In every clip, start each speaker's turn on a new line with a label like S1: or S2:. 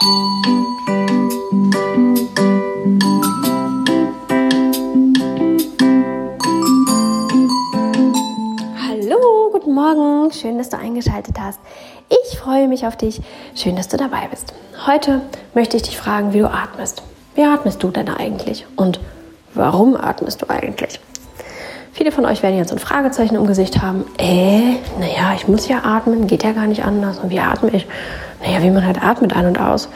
S1: Hallo, guten Morgen. Schön, dass du eingeschaltet hast. Ich freue mich auf dich. Schön, dass du dabei bist. Heute möchte ich dich fragen, wie du atmest. Wie atmest du denn eigentlich? Und warum atmest du eigentlich? Viele von euch werden jetzt ein Fragezeichen im Gesicht haben. Äh, naja, ich muss ja atmen, geht ja gar nicht anders. Und wie atme ich? Naja, wie man halt atmet ein und aus.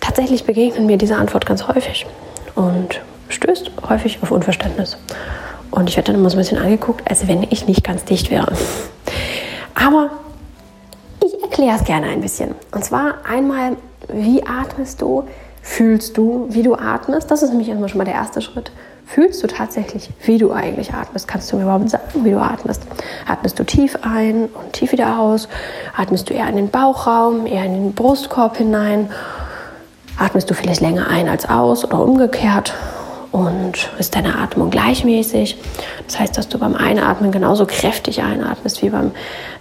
S1: Tatsächlich begegnen mir diese Antwort ganz häufig und stößt häufig auf Unverständnis. Und ich werde dann immer so ein bisschen angeguckt, als wenn ich nicht ganz dicht wäre. Aber ich erkläre es gerne ein bisschen. Und zwar einmal, wie atmest du? Fühlst du, wie du atmest? Das ist nämlich erstmal schon mal der erste Schritt. Fühlst du tatsächlich, wie du eigentlich atmest? Kannst du mir überhaupt sagen, wie du atmest? Atmest du tief ein und tief wieder aus? Atmest du eher in den Bauchraum, eher in den Brustkorb hinein? Atmest du vielleicht länger ein als aus oder umgekehrt? Und ist deine Atmung gleichmäßig? Das heißt, dass du beim Einatmen genauso kräftig einatmest wie beim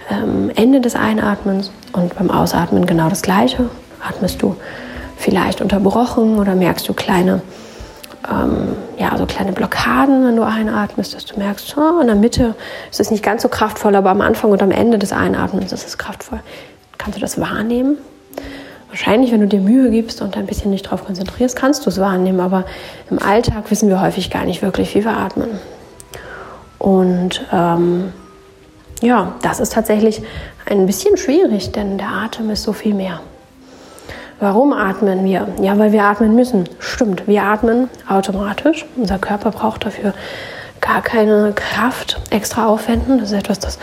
S1: ähm, Ende des Einatmens und beim Ausatmen genau das Gleiche. Atmest du vielleicht unterbrochen oder merkst du kleine, ähm, ja, so kleine Blockaden, wenn du einatmest, dass du merkst, oh, in der Mitte ist es nicht ganz so kraftvoll, aber am Anfang und am Ende des Einatmens ist es kraftvoll. Kannst du das wahrnehmen? Wahrscheinlich, wenn du dir Mühe gibst und ein bisschen nicht darauf konzentrierst, kannst du es wahrnehmen, aber im Alltag wissen wir häufig gar nicht wirklich, wie wir atmen. Und ähm, ja, das ist tatsächlich ein bisschen schwierig, denn der Atem ist so viel mehr. Warum atmen wir? Ja, weil wir atmen müssen. Stimmt, wir atmen automatisch. Unser Körper braucht dafür gar keine Kraft extra aufwenden. Das ist etwas, das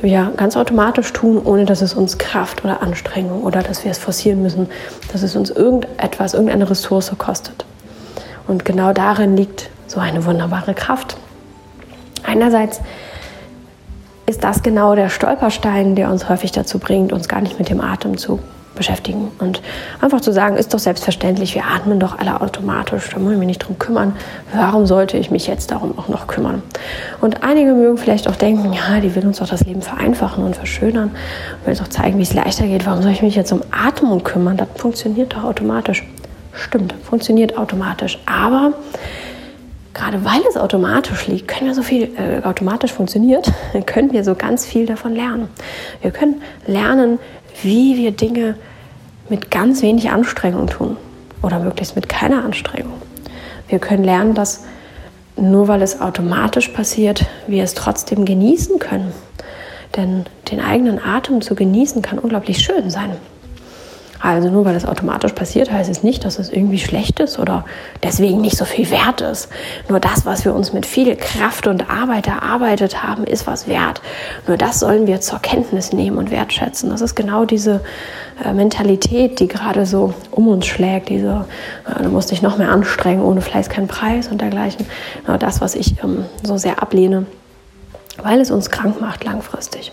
S1: wir ganz automatisch tun, ohne dass es uns Kraft oder Anstrengung oder dass wir es forcieren müssen, dass es uns irgendetwas, irgendeine Ressource kostet. Und genau darin liegt so eine wunderbare Kraft. Einerseits ist das genau der Stolperstein, der uns häufig dazu bringt, uns gar nicht mit dem Atem zu beschäftigen. Und einfach zu sagen, ist doch selbstverständlich, wir atmen doch alle automatisch, da muss ich mich nicht drum kümmern. Warum sollte ich mich jetzt darum auch noch kümmern? Und einige mögen vielleicht auch denken, ja, die will uns doch das Leben vereinfachen und verschönern, will uns auch zeigen, wie es leichter geht. Warum soll ich mich jetzt um Atmung kümmern? Das funktioniert doch automatisch. Stimmt, funktioniert automatisch. Aber gerade weil es automatisch liegt, können wir so viel äh, automatisch funktioniert, können wir so ganz viel davon lernen. Wir können lernen, wie wir Dinge mit ganz wenig Anstrengung tun oder möglichst mit keiner Anstrengung. Wir können lernen, dass nur weil es automatisch passiert, wir es trotzdem genießen können. Denn den eigenen Atem zu genießen kann unglaublich schön sein. Also nur weil es automatisch passiert, heißt es nicht, dass es irgendwie schlecht ist oder deswegen nicht so viel wert ist. Nur das, was wir uns mit viel Kraft und Arbeit erarbeitet haben, ist was wert. Nur das sollen wir zur Kenntnis nehmen und wertschätzen. Das ist genau diese äh, Mentalität, die gerade so um uns schlägt. Diese, äh, du musst dich noch mehr anstrengen, ohne Fleiß kein Preis und dergleichen. Nur das, was ich ähm, so sehr ablehne, weil es uns krank macht langfristig.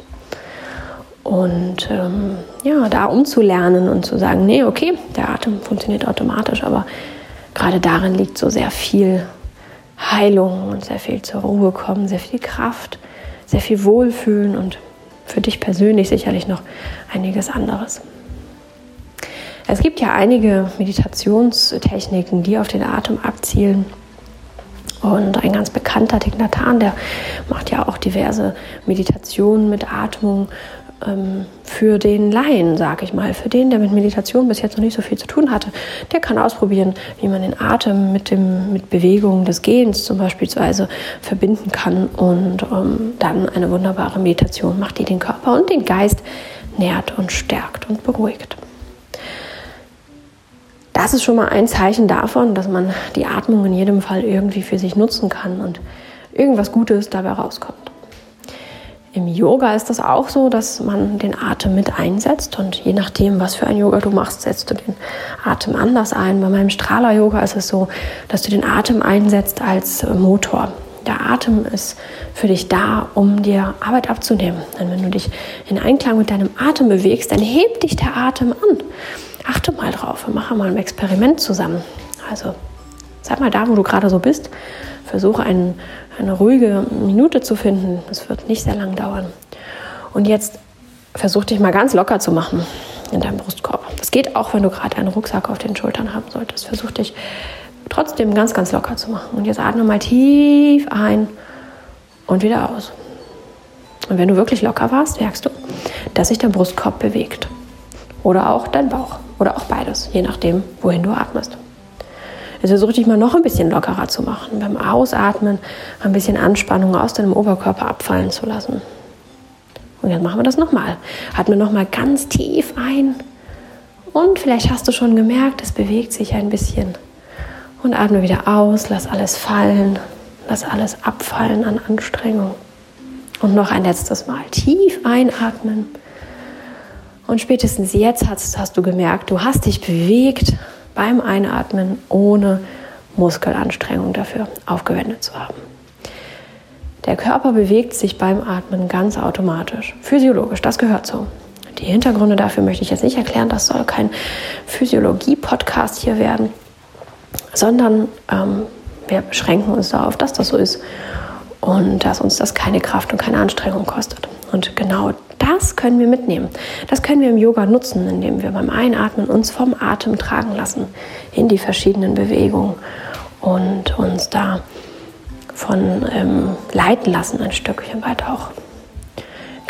S1: Und ähm, ja, da umzulernen und zu sagen, nee, okay, der Atem funktioniert automatisch, aber gerade darin liegt so sehr viel Heilung und sehr viel zur Ruhe kommen, sehr viel Kraft, sehr viel Wohlfühlen und für dich persönlich sicherlich noch einiges anderes. Es gibt ja einige Meditationstechniken, die auf den Atem abzielen. Und ein ganz bekannter Thich der macht ja auch diverse Meditationen mit Atmung ähm, für den Laien, sage ich mal, für den, der mit Meditation bis jetzt noch nicht so viel zu tun hatte, der kann ausprobieren, wie man den Atem mit, dem, mit Bewegungen des Gehens zum Beispiel verbinden kann und ähm, dann eine wunderbare Meditation macht, die den Körper und den Geist nährt und stärkt und beruhigt. Das ist schon mal ein Zeichen davon, dass man die Atmung in jedem Fall irgendwie für sich nutzen kann und irgendwas Gutes dabei rauskommt. Im Yoga ist das auch so, dass man den Atem mit einsetzt und je nachdem, was für ein Yoga du machst, setzt du den Atem anders ein. Bei meinem Strahler-Yoga ist es so, dass du den Atem einsetzt als Motor. Der Atem ist für dich da, um dir Arbeit abzunehmen. Denn wenn du dich in Einklang mit deinem Atem bewegst, dann hebt dich der Atem an. Achte mal drauf und mache mal ein Experiment zusammen. Also Sag mal da, wo du gerade so bist. Versuche ein, eine ruhige Minute zu finden. Es wird nicht sehr lang dauern. Und jetzt versuch dich mal ganz locker zu machen in deinem Brustkorb. Das geht auch, wenn du gerade einen Rucksack auf den Schultern haben solltest. Versuch dich trotzdem ganz, ganz locker zu machen. Und jetzt atme mal tief ein und wieder aus. Und wenn du wirklich locker warst, merkst du, dass sich dein Brustkorb bewegt. Oder auch dein Bauch. Oder auch beides, je nachdem, wohin du atmest. Jetzt versuch dich mal noch ein bisschen lockerer zu machen. Beim Ausatmen ein bisschen Anspannung aus deinem Oberkörper abfallen zu lassen. Und jetzt machen wir das nochmal. Atme nochmal ganz tief ein. Und vielleicht hast du schon gemerkt, es bewegt sich ein bisschen. Und atme wieder aus, lass alles fallen, lass alles abfallen an Anstrengung. Und noch ein letztes Mal tief einatmen. Und spätestens jetzt hast, hast du gemerkt, du hast dich bewegt beim Einatmen, ohne Muskelanstrengung dafür aufgewendet zu haben. Der Körper bewegt sich beim Atmen ganz automatisch, physiologisch, das gehört so. Die Hintergründe dafür möchte ich jetzt nicht erklären, das soll kein Physiologie-Podcast hier werden, sondern ähm, wir beschränken uns darauf, dass das so ist und dass uns das keine Kraft und keine Anstrengung kostet. Und genau das können wir mitnehmen. Das können wir im Yoga nutzen, indem wir beim Einatmen uns vom Atem tragen lassen in die verschiedenen Bewegungen und uns da von ähm, leiten lassen, ein Stückchen weit auch.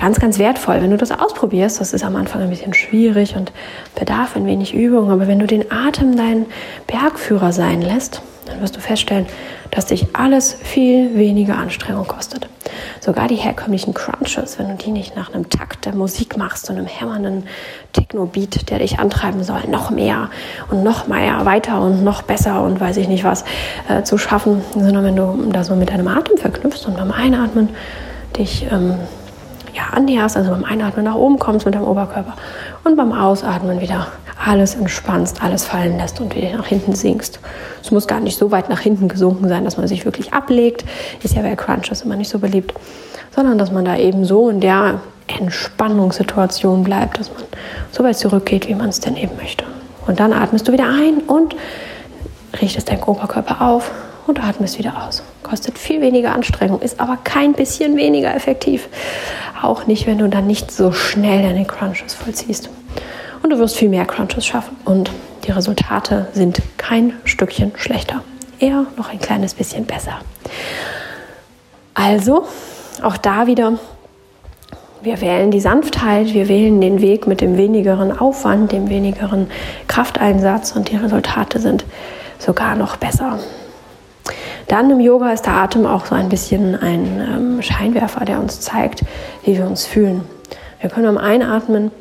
S1: Ganz, ganz wertvoll, wenn du das ausprobierst. Das ist am Anfang ein bisschen schwierig und bedarf ein wenig Übung. Aber wenn du den Atem dein Bergführer sein lässt, dann wirst du feststellen, dass dich alles viel weniger Anstrengung kostet. Sogar die herkömmlichen Crunches, wenn du die nicht nach einem Takt der Musik machst und einem hämmernden Techno-Beat, der dich antreiben soll, noch mehr und noch mehr, weiter und noch besser und weiß ich nicht was äh, zu schaffen, sondern wenn du das so mit deinem Atem verknüpfst und beim Einatmen dich ähm, ja, annäherst, also beim Einatmen nach oben kommst mit deinem Oberkörper und beim Ausatmen wieder alles entspannst, alles fallen lässt und wieder nach hinten sinkst. Es muss gar nicht so weit nach hinten gesunken sein, dass man sich wirklich ablegt. Ist ja bei Crunches immer nicht so beliebt. Sondern dass man da eben so in der Entspannungssituation bleibt, dass man so weit zurückgeht, wie man es denn eben möchte. Und dann atmest du wieder ein und richtest deinen Oberkörper auf und atmest wieder aus. Kostet viel weniger Anstrengung, ist aber kein bisschen weniger effektiv. Auch nicht, wenn du dann nicht so schnell deine Crunches vollziehst und du wirst viel mehr Crunches schaffen. Und die Resultate sind kein Stückchen schlechter, eher noch ein kleines bisschen besser. Also, auch da wieder, wir wählen die Sanftheit, wir wählen den Weg mit dem wenigeren Aufwand, dem wenigeren Krafteinsatz und die Resultate sind sogar noch besser. Dann im Yoga ist der Atem auch so ein bisschen ein ähm, Scheinwerfer, der uns zeigt, wie wir uns fühlen. Wir können beim Einatmen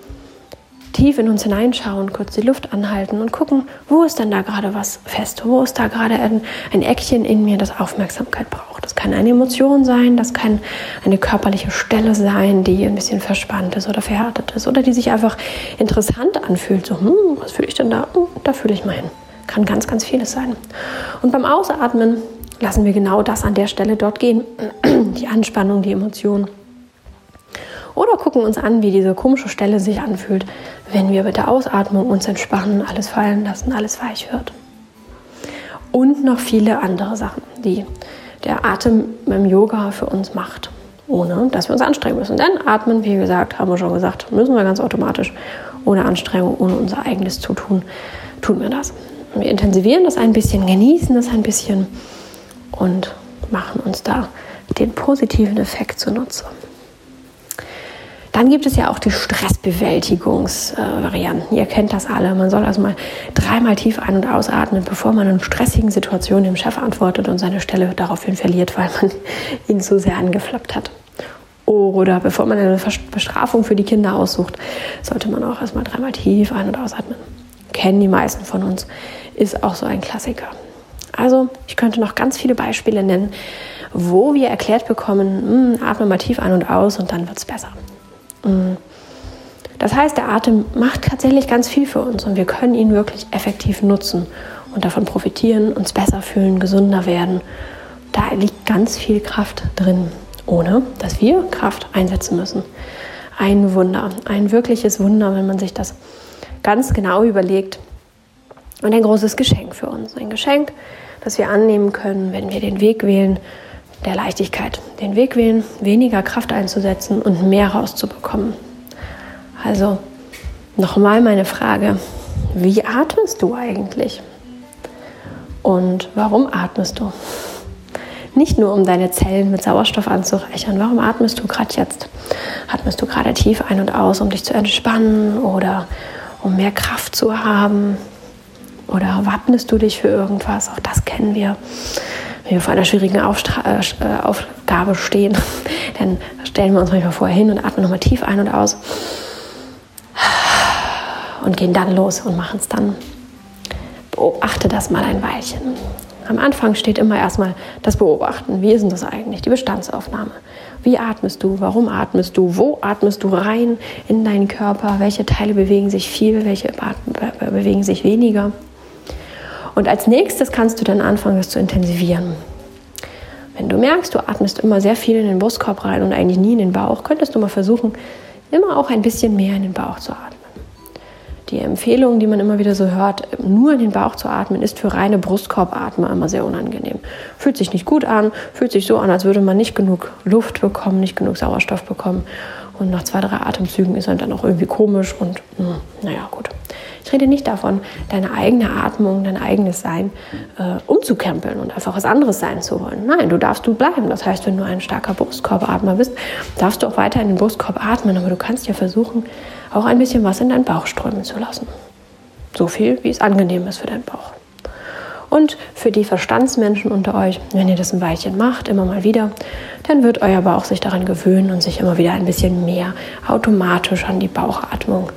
S1: tief in uns hineinschauen, kurz die Luft anhalten und gucken, wo ist denn da gerade was fest? Wo ist da gerade ein, ein Eckchen in mir, das Aufmerksamkeit braucht? Das kann eine Emotion sein, das kann eine körperliche Stelle sein, die ein bisschen verspannt ist oder verhärtet ist oder die sich einfach interessant anfühlt. So, hm, was fühle ich denn da? Hm, da fühle ich mal hin. Kann ganz, ganz vieles sein. Und beim Ausatmen lassen wir genau das an der Stelle dort gehen. Die Anspannung, die Emotion. Oder gucken uns an, wie diese komische Stelle sich anfühlt, wenn wir mit der Ausatmung uns entspannen, alles fallen lassen, alles weich wird. Und noch viele andere Sachen, die der Atem beim Yoga für uns macht, ohne dass wir uns anstrengen müssen. Denn atmen, wie gesagt, haben wir schon gesagt, müssen wir ganz automatisch, ohne Anstrengung, ohne unser eigenes Zutun, tun wir das. Wir intensivieren das ein bisschen, genießen das ein bisschen und machen uns da den positiven Effekt zunutze. Dann gibt es ja auch die Stressbewältigungsvarianten. Ihr kennt das alle. Man soll also mal dreimal tief ein- und ausatmen, bevor man in stressigen Situationen dem Chef antwortet und seine Stelle daraufhin verliert, weil man ihn zu sehr angeflappt hat. Oder bevor man eine Bestrafung für die Kinder aussucht, sollte man auch erstmal dreimal tief ein- und ausatmen. Kennen die meisten von uns. Ist auch so ein Klassiker. Also, ich könnte noch ganz viele Beispiele nennen, wo wir erklärt bekommen, hm, atme mal tief ein und aus und dann wird es besser. Mm. Das heißt, der Atem macht tatsächlich ganz viel für uns und wir können ihn wirklich effektiv nutzen und davon profitieren, uns besser fühlen, gesünder werden. Da liegt ganz viel Kraft drin, ohne dass wir Kraft einsetzen müssen. Ein Wunder, ein wirkliches Wunder, wenn man sich das ganz genau überlegt. Und ein großes Geschenk für uns. Ein Geschenk, das wir annehmen können, wenn wir den Weg wählen, der Leichtigkeit. Den Weg wählen, weniger Kraft einzusetzen und mehr rauszubekommen. Also nochmal meine Frage, wie atmest du eigentlich? Und warum atmest du? Nicht nur, um deine Zellen mit Sauerstoff anzureichern. Warum atmest du gerade jetzt? Atmest du gerade tief ein und aus, um dich zu entspannen oder um mehr Kraft zu haben? Oder wappnest du dich für irgendwas? Auch das kennen wir. Wenn wir vor einer schwierigen Aufstra äh, Aufgabe stehen, dann stellen wir uns manchmal vorher hin und atmen nochmal tief ein und aus und gehen dann los und machen es dann. Beobachte das mal ein Weilchen. Am Anfang steht immer erstmal das Beobachten. Wie ist denn das eigentlich? Die Bestandsaufnahme. Wie atmest du? Warum atmest du? Wo atmest du rein in deinen Körper? Welche Teile bewegen sich viel? Welche bewegen sich weniger? Und als nächstes kannst du dann anfangen, das zu intensivieren. Wenn du merkst, du atmest immer sehr viel in den Brustkorb rein und eigentlich nie in den Bauch, könntest du mal versuchen, immer auch ein bisschen mehr in den Bauch zu atmen. Die Empfehlung, die man immer wieder so hört, nur in den Bauch zu atmen, ist für reine Brustkorbatmer immer sehr unangenehm. Fühlt sich nicht gut an, fühlt sich so an, als würde man nicht genug Luft bekommen, nicht genug Sauerstoff bekommen. Und nach zwei, drei Atemzügen ist er dann auch irgendwie komisch und hm, naja, gut. Ich rede nicht davon, deine eigene Atmung, dein eigenes Sein äh, umzukrempeln und einfach was anderes sein zu wollen. Nein, du darfst du bleiben. Das heißt, wenn du ein starker Brustkorbatmer bist, darfst du auch weiter in den Brustkorb atmen, aber du kannst ja versuchen, auch ein bisschen was in deinen Bauch strömen zu lassen. So viel, wie es angenehm ist für deinen Bauch. Und für die Verstandsmenschen unter euch, wenn ihr das ein Weilchen macht, immer mal wieder, dann wird euer Bauch sich daran gewöhnen und sich immer wieder ein bisschen mehr automatisch an die Bauchatmung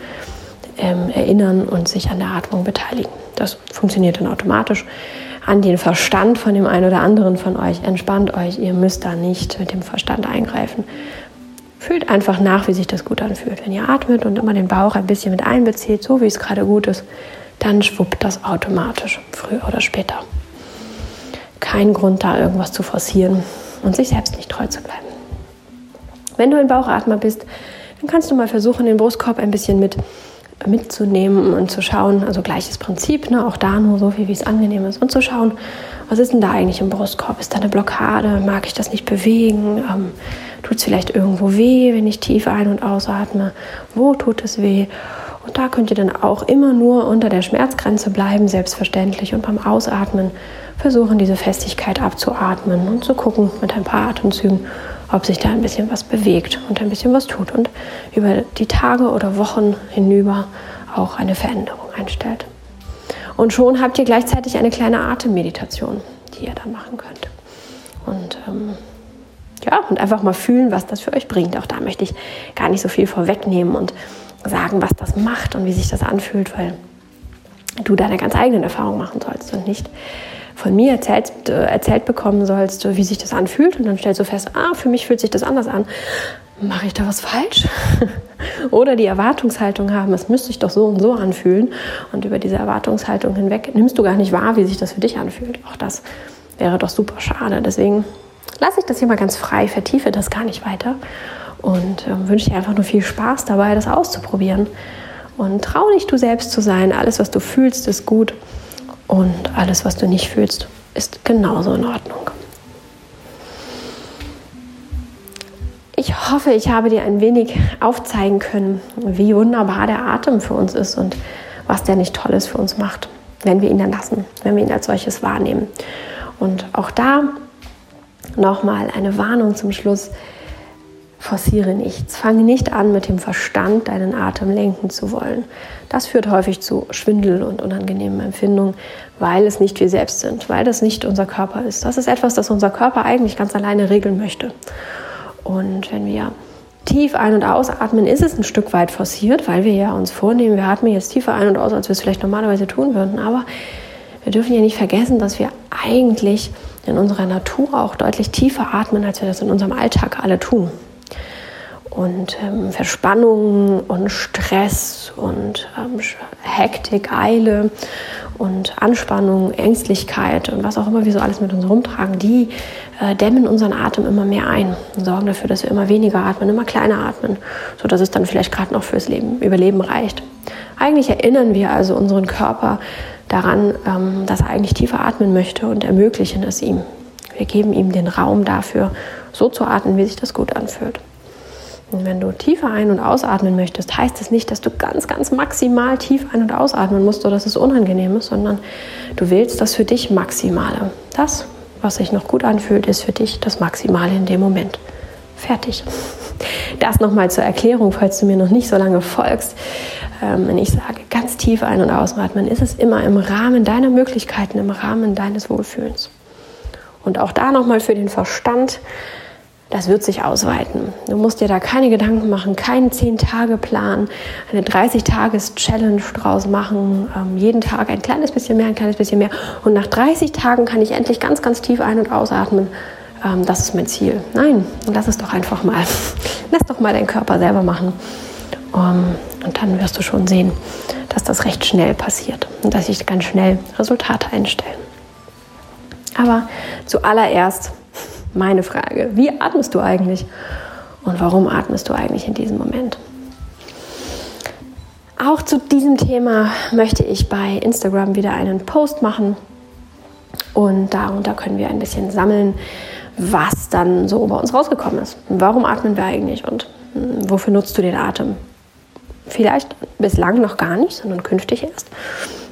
S1: ähm, erinnern und sich an der Atmung beteiligen. Das funktioniert dann automatisch. An den Verstand von dem einen oder anderen von euch, entspannt euch, ihr müsst da nicht mit dem Verstand eingreifen. Fühlt einfach nach, wie sich das gut anfühlt. Wenn ihr atmet und immer den Bauch ein bisschen mit einbezieht, so wie es gerade gut ist, dann schwuppt das automatisch, früher oder später. Kein Grund, da irgendwas zu forcieren und sich selbst nicht treu zu bleiben. Wenn du ein Bauchatmer bist, dann kannst du mal versuchen, den Brustkorb ein bisschen mit mitzunehmen und zu schauen, also gleiches Prinzip, ne, auch da nur so viel, wie es angenehm ist, und zu schauen, was ist denn da eigentlich im Brustkorb? Ist da eine Blockade? Mag ich das nicht bewegen? Ähm, tut es vielleicht irgendwo weh, wenn ich tief ein- und ausatme? Wo tut es weh? Und da könnt ihr dann auch immer nur unter der Schmerzgrenze bleiben, selbstverständlich, und beim Ausatmen versuchen, diese Festigkeit abzuatmen und zu gucken mit ein paar Atemzügen, ob sich da ein bisschen was bewegt und ein bisschen was tut und über die Tage oder Wochen hinüber auch eine Veränderung einstellt. Und schon habt ihr gleichzeitig eine kleine Atemmeditation, die ihr dann machen könnt. Und ähm, ja, und einfach mal fühlen, was das für euch bringt. Auch da möchte ich gar nicht so viel vorwegnehmen und sagen, was das macht und wie sich das anfühlt, weil du deine ganz eigenen Erfahrungen machen sollst und nicht von mir erzählt, äh, erzählt bekommen sollst, wie sich das anfühlt. Und dann stellst du fest, ah, für mich fühlt sich das anders an. Mache ich da was falsch? Oder die Erwartungshaltung haben, es müsste sich doch so und so anfühlen. Und über diese Erwartungshaltung hinweg nimmst du gar nicht wahr, wie sich das für dich anfühlt. Auch das wäre doch super schade. Deswegen lasse ich das hier mal ganz frei, vertiefe das gar nicht weiter und äh, wünsche dir einfach nur viel Spaß dabei, das auszuprobieren. Und trau dich, du selbst zu sein. Alles, was du fühlst, ist gut. Und alles, was du nicht fühlst, ist genauso in Ordnung. Ich hoffe, ich habe dir ein wenig aufzeigen können, wie wunderbar der Atem für uns ist und was der nicht Tolles für uns macht, wenn wir ihn dann lassen, wenn wir ihn als solches wahrnehmen. Und auch da nochmal eine Warnung zum Schluss. Forciere nichts. Fange nicht an, mit dem Verstand deinen Atem lenken zu wollen. Das führt häufig zu Schwindel und unangenehmen Empfindungen, weil es nicht wir selbst sind, weil das nicht unser Körper ist. Das ist etwas, das unser Körper eigentlich ganz alleine regeln möchte. Und wenn wir tief ein- und ausatmen, ist es ein Stück weit forciert, weil wir ja uns vornehmen, wir atmen jetzt tiefer ein und aus, als wir es vielleicht normalerweise tun würden. Aber wir dürfen ja nicht vergessen, dass wir eigentlich in unserer Natur auch deutlich tiefer atmen, als wir das in unserem Alltag alle tun und ähm, Verspannung und Stress und ähm, Hektik, Eile und Anspannung, Ängstlichkeit und was auch immer wir so alles mit uns rumtragen, die äh, dämmen unseren Atem immer mehr ein und sorgen dafür, dass wir immer weniger atmen, immer kleiner atmen, sodass es dann vielleicht gerade noch fürs Leben, Überleben reicht. Eigentlich erinnern wir also unseren Körper daran, ähm, dass er eigentlich tiefer atmen möchte und ermöglichen es ihm. Wir geben ihm den Raum dafür, so zu atmen, wie sich das gut anfühlt. Und wenn du tiefer ein- und ausatmen möchtest, heißt es nicht, dass du ganz, ganz maximal tief ein- und ausatmen musst oder dass es unangenehm ist, sondern du wählst das für dich Maximale. Das, was sich noch gut anfühlt, ist für dich das Maximale in dem Moment. Fertig. Das nochmal zur Erklärung, falls du mir noch nicht so lange folgst. Ähm, wenn ich sage, ganz tief ein- und ausatmen, ist es immer im Rahmen deiner Möglichkeiten, im Rahmen deines Wohlfühlens. Und auch da nochmal für den Verstand, das wird sich ausweiten. Du musst dir da keine Gedanken machen, keinen 10-Tage-Plan, eine 30-Tages-Challenge draus machen, ähm, jeden Tag ein kleines bisschen mehr, ein kleines bisschen mehr. Und nach 30 Tagen kann ich endlich ganz, ganz tief ein- und ausatmen. Ähm, das ist mein Ziel. Nein, lass es doch einfach mal. Lass doch mal deinen Körper selber machen. Um, und dann wirst du schon sehen, dass das recht schnell passiert und dass sich ganz schnell Resultate einstellen. Aber zuallererst meine Frage, wie atmest du eigentlich und warum atmest du eigentlich in diesem Moment? Auch zu diesem Thema möchte ich bei Instagram wieder einen Post machen und darunter können wir ein bisschen sammeln, was dann so bei uns rausgekommen ist. Warum atmen wir eigentlich und hm, wofür nutzt du den Atem? Vielleicht bislang noch gar nicht, sondern künftig erst.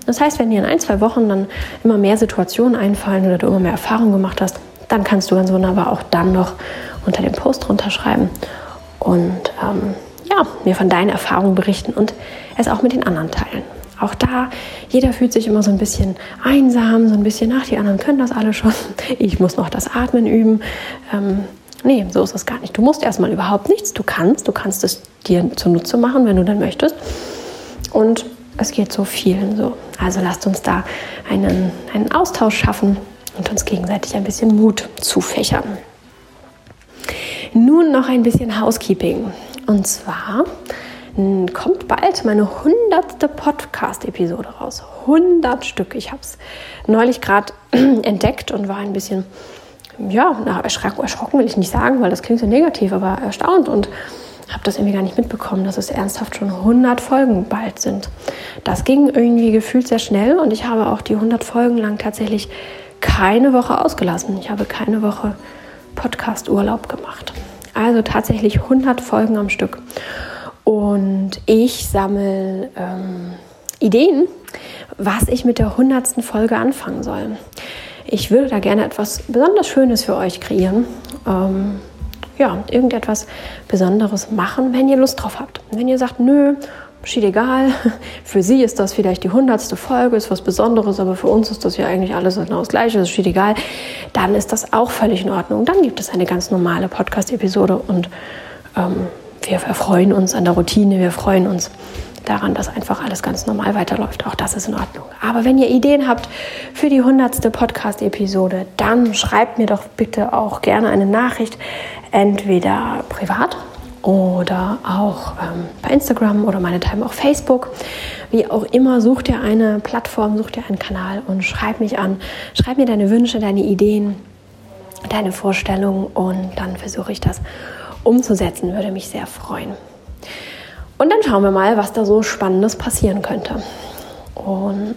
S1: Das heißt, wenn dir in ein, zwei Wochen dann immer mehr Situationen einfallen oder du immer mehr Erfahrung gemacht hast, dann kannst du ganz wunderbar auch dann noch unter dem Post runterschreiben und ähm, ja, mir von deinen Erfahrungen berichten und es auch mit den anderen teilen. Auch da, jeder fühlt sich immer so ein bisschen einsam, so ein bisschen, ach, die anderen können das alle schon. Ich muss noch das Atmen üben. Ähm, nee, so ist es gar nicht. Du musst erstmal überhaupt nichts. Du kannst, du kannst es dir zunutze machen, wenn du dann möchtest. Und es geht so vielen so. Also lasst uns da einen, einen Austausch schaffen und uns gegenseitig ein bisschen Mut zufächern. Nun noch ein bisschen Housekeeping. Und zwar kommt bald meine hundertste Podcast-Episode raus. 100 Stück. Ich habe es neulich gerade entdeckt und war ein bisschen, ja, erschrocken will ich nicht sagen, weil das klingt so negativ, aber erstaunt und habe das irgendwie gar nicht mitbekommen, dass es ernsthaft schon 100 Folgen bald sind. Das ging irgendwie gefühlt sehr schnell und ich habe auch die 100 Folgen lang tatsächlich keine Woche ausgelassen. Ich habe keine Woche Podcast-Urlaub gemacht. Also tatsächlich 100 Folgen am Stück. Und ich sammle ähm, Ideen, was ich mit der 100. Folge anfangen soll. Ich würde da gerne etwas besonders Schönes für euch kreieren. Ähm, ja, irgendetwas Besonderes machen, wenn ihr Lust drauf habt. Wenn ihr sagt, nö, steht egal, für sie ist das vielleicht die hundertste Folge, ist was Besonderes, aber für uns ist das ja eigentlich alles genau das Gleiche, es steht egal, dann ist das auch völlig in Ordnung. Dann gibt es eine ganz normale Podcast-Episode und ähm, wir freuen uns an der Routine, wir freuen uns daran, dass einfach alles ganz normal weiterläuft. Auch das ist in Ordnung. Aber wenn ihr Ideen habt für die hundertste Podcast-Episode, dann schreibt mir doch bitte auch gerne eine Nachricht, entweder privat oder auch ähm, bei Instagram oder meinethalben auch Facebook. Wie auch immer, such dir eine Plattform, such dir einen Kanal und schreib mich an. Schreib mir deine Wünsche, deine Ideen, deine Vorstellungen und dann versuche ich das umzusetzen. Würde mich sehr freuen. Und dann schauen wir mal, was da so Spannendes passieren könnte. Und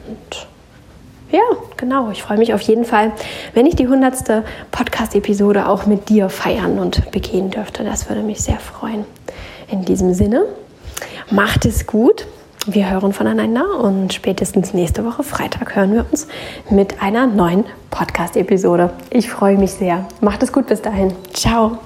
S1: ja, genau. Ich freue mich auf jeden Fall, wenn ich die hundertste Podcast-Episode auch mit dir feiern und begehen dürfte. Das würde mich sehr freuen. In diesem Sinne, macht es gut. Wir hören voneinander und spätestens nächste Woche Freitag hören wir uns mit einer neuen Podcast-Episode. Ich freue mich sehr. Macht es gut bis dahin. Ciao.